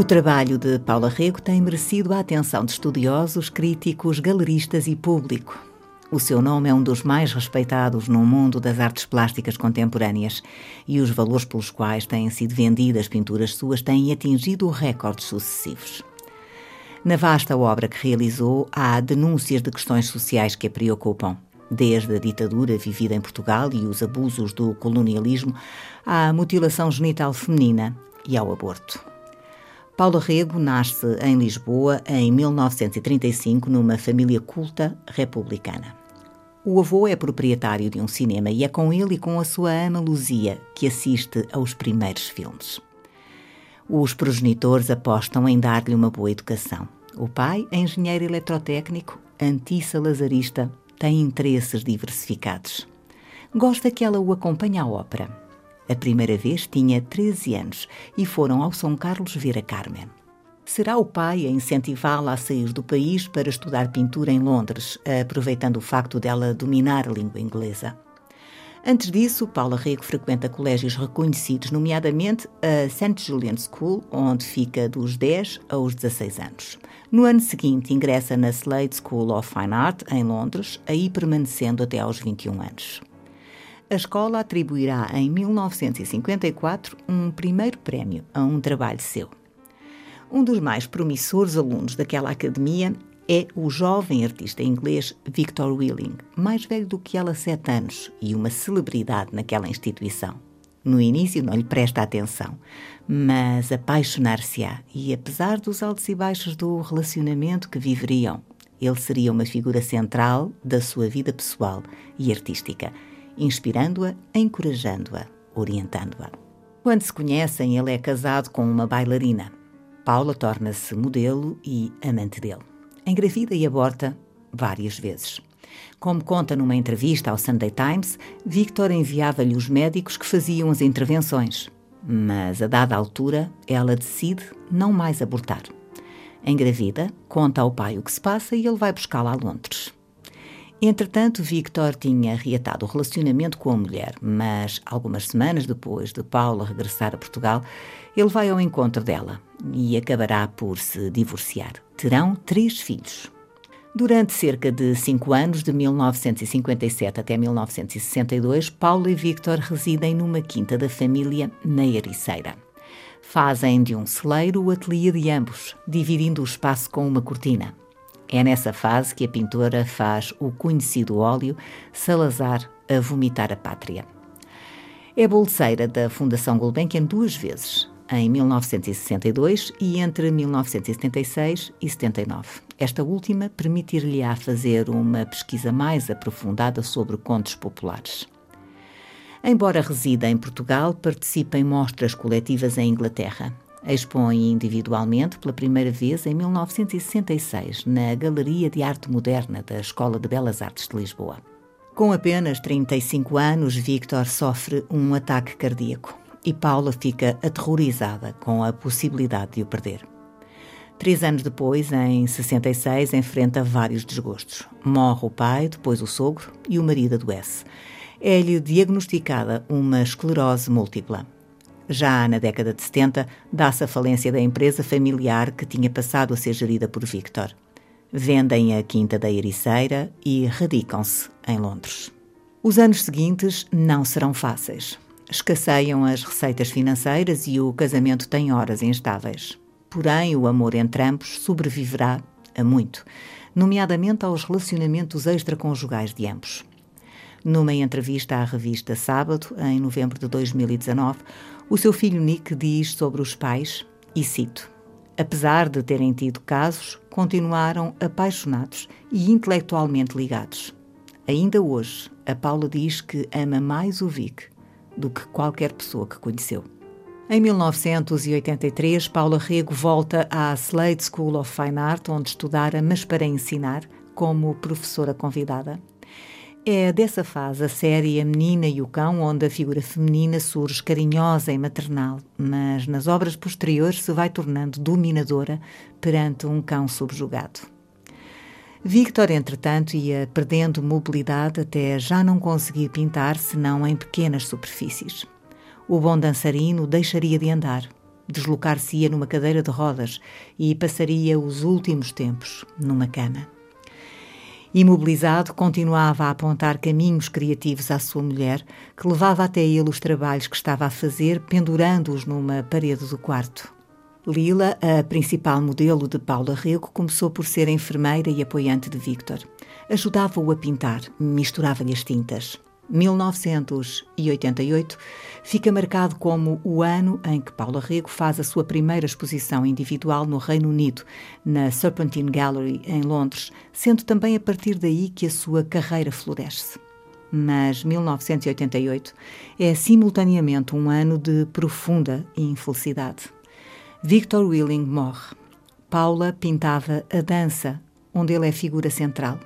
O trabalho de Paula Rego tem merecido a atenção de estudiosos, críticos, galeristas e público. O seu nome é um dos mais respeitados no mundo das artes plásticas contemporâneas e os valores pelos quais têm sido vendidas pinturas suas têm atingido recordes sucessivos. Na vasta obra que realizou, há denúncias de questões sociais que a preocupam, desde a ditadura vivida em Portugal e os abusos do colonialismo à mutilação genital feminina e ao aborto. Paulo Rego nasce em Lisboa em 1935 numa família culta republicana. O avô é proprietário de um cinema e é com ele e com a sua ama Luzia que assiste aos primeiros filmes. Os progenitores apostam em dar-lhe uma boa educação. O pai, engenheiro eletrotécnico, anti-salazarista, tem interesses diversificados. Gosta que ela o acompanhe à ópera a primeira vez tinha 13 anos e foram ao São Carlos ver a Carmen. Será o pai a incentivá-la a sair do país para estudar pintura em Londres, aproveitando o facto dela dominar a língua inglesa. Antes disso, Paula Rego frequenta colégios reconhecidos, nomeadamente a St. Julian School, onde fica dos 10 aos 16 anos. No ano seguinte, ingressa na Slade School of Fine Art, em Londres, aí permanecendo até aos 21 anos a escola atribuirá em 1954 um primeiro prémio a um trabalho seu. Um dos mais promissores alunos daquela academia é o jovem artista inglês Victor Willing, mais velho do que ela sete anos e uma celebridade naquela instituição. No início não lhe presta atenção, mas apaixonar-se-á e, apesar dos altos e baixos do relacionamento que viveriam, ele seria uma figura central da sua vida pessoal e artística inspirando-a, encorajando-a, orientando-a. Quando se conhecem, ele é casado com uma bailarina. Paula torna-se modelo e amante dele. Engravida e aborta várias vezes. Como conta numa entrevista ao Sunday Times, Victor enviava-lhe os médicos que faziam as intervenções, mas a dada altura ela decide não mais abortar. Engravida, conta ao pai o que se passa e ele vai buscá-la a Londres. Entretanto, Victor tinha reatado o relacionamento com a mulher, mas algumas semanas depois de Paula regressar a Portugal, ele vai ao encontro dela e acabará por se divorciar. Terão três filhos. Durante cerca de cinco anos, de 1957 até 1962, Paula e Victor residem numa quinta da família na Ericeira. Fazem de um celeiro o ateliê de ambos, dividindo o espaço com uma cortina. É nessa fase que a pintora faz o conhecido óleo Salazar a vomitar a pátria. É bolseira da Fundação Gulbenkian duas vezes, em 1962 e entre 1976 e 79. Esta última permitir-lhe-á fazer uma pesquisa mais aprofundada sobre contos populares. Embora resida em Portugal, participa em mostras coletivas em Inglaterra Expõe individualmente pela primeira vez em 1966 na Galeria de Arte Moderna da Escola de Belas Artes de Lisboa. Com apenas 35 anos, Victor sofre um ataque cardíaco e Paula fica aterrorizada com a possibilidade de o perder. Três anos depois, em 66, enfrenta vários desgostos. Morre o pai, depois o sogro e o marido adoece. É-lhe diagnosticada uma esclerose múltipla. Já na década de 70, dá-se a falência da empresa familiar que tinha passado a ser gerida por Victor. Vendem a Quinta da Ericeira e radicam-se em Londres. Os anos seguintes não serão fáceis. Escasseiam as receitas financeiras e o casamento tem horas instáveis. Porém, o amor entre ambos sobreviverá a muito, nomeadamente aos relacionamentos extraconjugais de ambos. Numa entrevista à revista Sábado, em novembro de 2019, o seu filho Nick diz sobre os pais, e cito: Apesar de terem tido casos, continuaram apaixonados e intelectualmente ligados. Ainda hoje, a Paula diz que ama mais o Vic do que qualquer pessoa que conheceu. Em 1983, Paula Rego volta à Slade School of Fine Art, onde estudara, mas para ensinar, como professora convidada. É dessa fase a série A Menina e o Cão, onde a figura feminina surge carinhosa e maternal, mas nas obras posteriores se vai tornando dominadora perante um cão subjugado. Victor, entretanto, ia perdendo mobilidade até já não conseguir pintar senão em pequenas superfícies. O bom dançarino deixaria de andar, deslocar-se-ia numa cadeira de rodas e passaria os últimos tempos numa cama. Imobilizado, continuava a apontar caminhos criativos à sua mulher, que levava até ele os trabalhos que estava a fazer, pendurando-os numa parede do quarto. Lila, a principal modelo de Paula Rego, começou por ser enfermeira e apoiante de Victor. Ajudava-o a pintar, misturava-lhe as tintas. 1988 fica marcado como o ano em que Paula Rego faz a sua primeira exposição individual no Reino Unido, na Serpentine Gallery, em Londres, sendo também a partir daí que a sua carreira floresce. Mas 1988 é simultaneamente um ano de profunda infelicidade. Victor Willing morre. Paula pintava a dança, onde ele é figura central.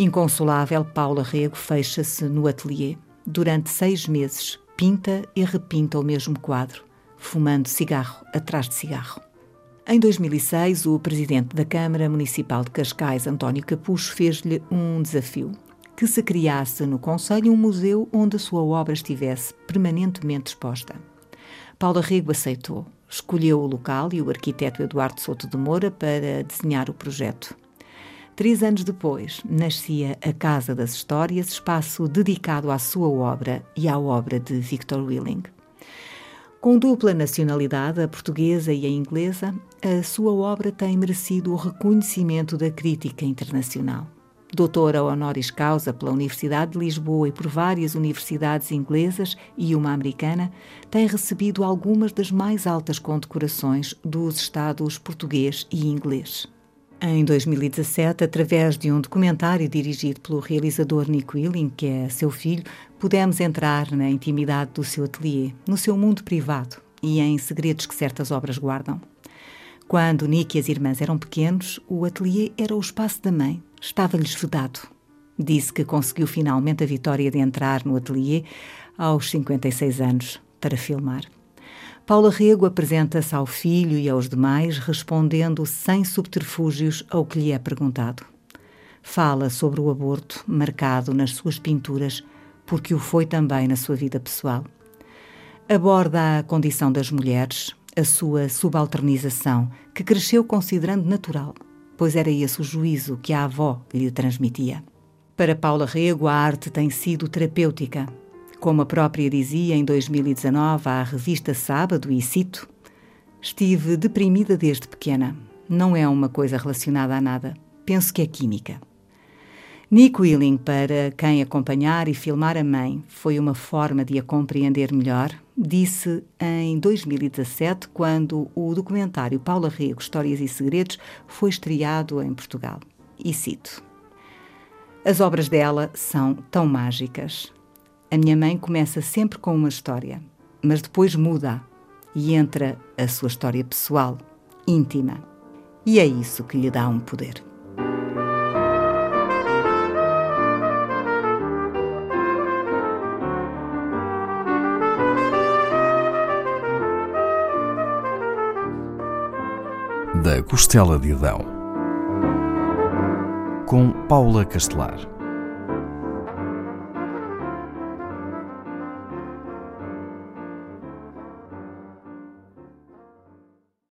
Inconsolável, Paula Rego fecha-se no ateliê. Durante seis meses, pinta e repinta o mesmo quadro, fumando cigarro atrás de cigarro. Em 2006, o presidente da Câmara Municipal de Cascais, António Capucho, fez-lhe um desafio: que se criasse no Conselho um museu onde a sua obra estivesse permanentemente exposta. Paula Rego aceitou, escolheu o local e o arquiteto Eduardo Souto de Moura para desenhar o projeto. Três anos depois, nascia a Casa das Histórias, espaço dedicado à sua obra e à obra de Victor Willing. Com dupla nacionalidade, a portuguesa e a inglesa, a sua obra tem merecido o reconhecimento da crítica internacional. Doutora honoris causa pela Universidade de Lisboa e por várias universidades inglesas e uma americana, tem recebido algumas das mais altas condecorações dos Estados português e inglês. Em 2017, através de um documentário dirigido pelo realizador Nick Willing, que é seu filho, pudemos entrar na intimidade do seu ateliê, no seu mundo privado e em segredos que certas obras guardam. Quando Nick e as irmãs eram pequenos, o ateliê era o espaço da mãe, estava-lhes vedado. Disse que conseguiu finalmente a vitória de entrar no ateliê aos 56 anos para filmar. Paula Rego apresenta-se ao filho e aos demais, respondendo sem subterfúgios ao que lhe é perguntado. Fala sobre o aborto, marcado nas suas pinturas, porque o foi também na sua vida pessoal. Aborda a condição das mulheres, a sua subalternização, que cresceu considerando natural, pois era esse o juízo que a avó lhe transmitia. Para Paula Rego, a arte tem sido terapêutica, como a própria dizia em 2019 à revista Sábado, e cito: Estive deprimida desde pequena. Não é uma coisa relacionada a nada. Penso que é química. Nick Willing, para quem acompanhar e filmar a mãe foi uma forma de a compreender melhor, disse em 2017, quando o documentário Paula Rego Histórias e Segredos foi estreado em Portugal. E cito: As obras dela são tão mágicas. A minha mãe começa sempre com uma história, mas depois muda e entra a sua história pessoal, íntima. E é isso que lhe dá um poder. Da Costela de Adão, com Paula Castelar.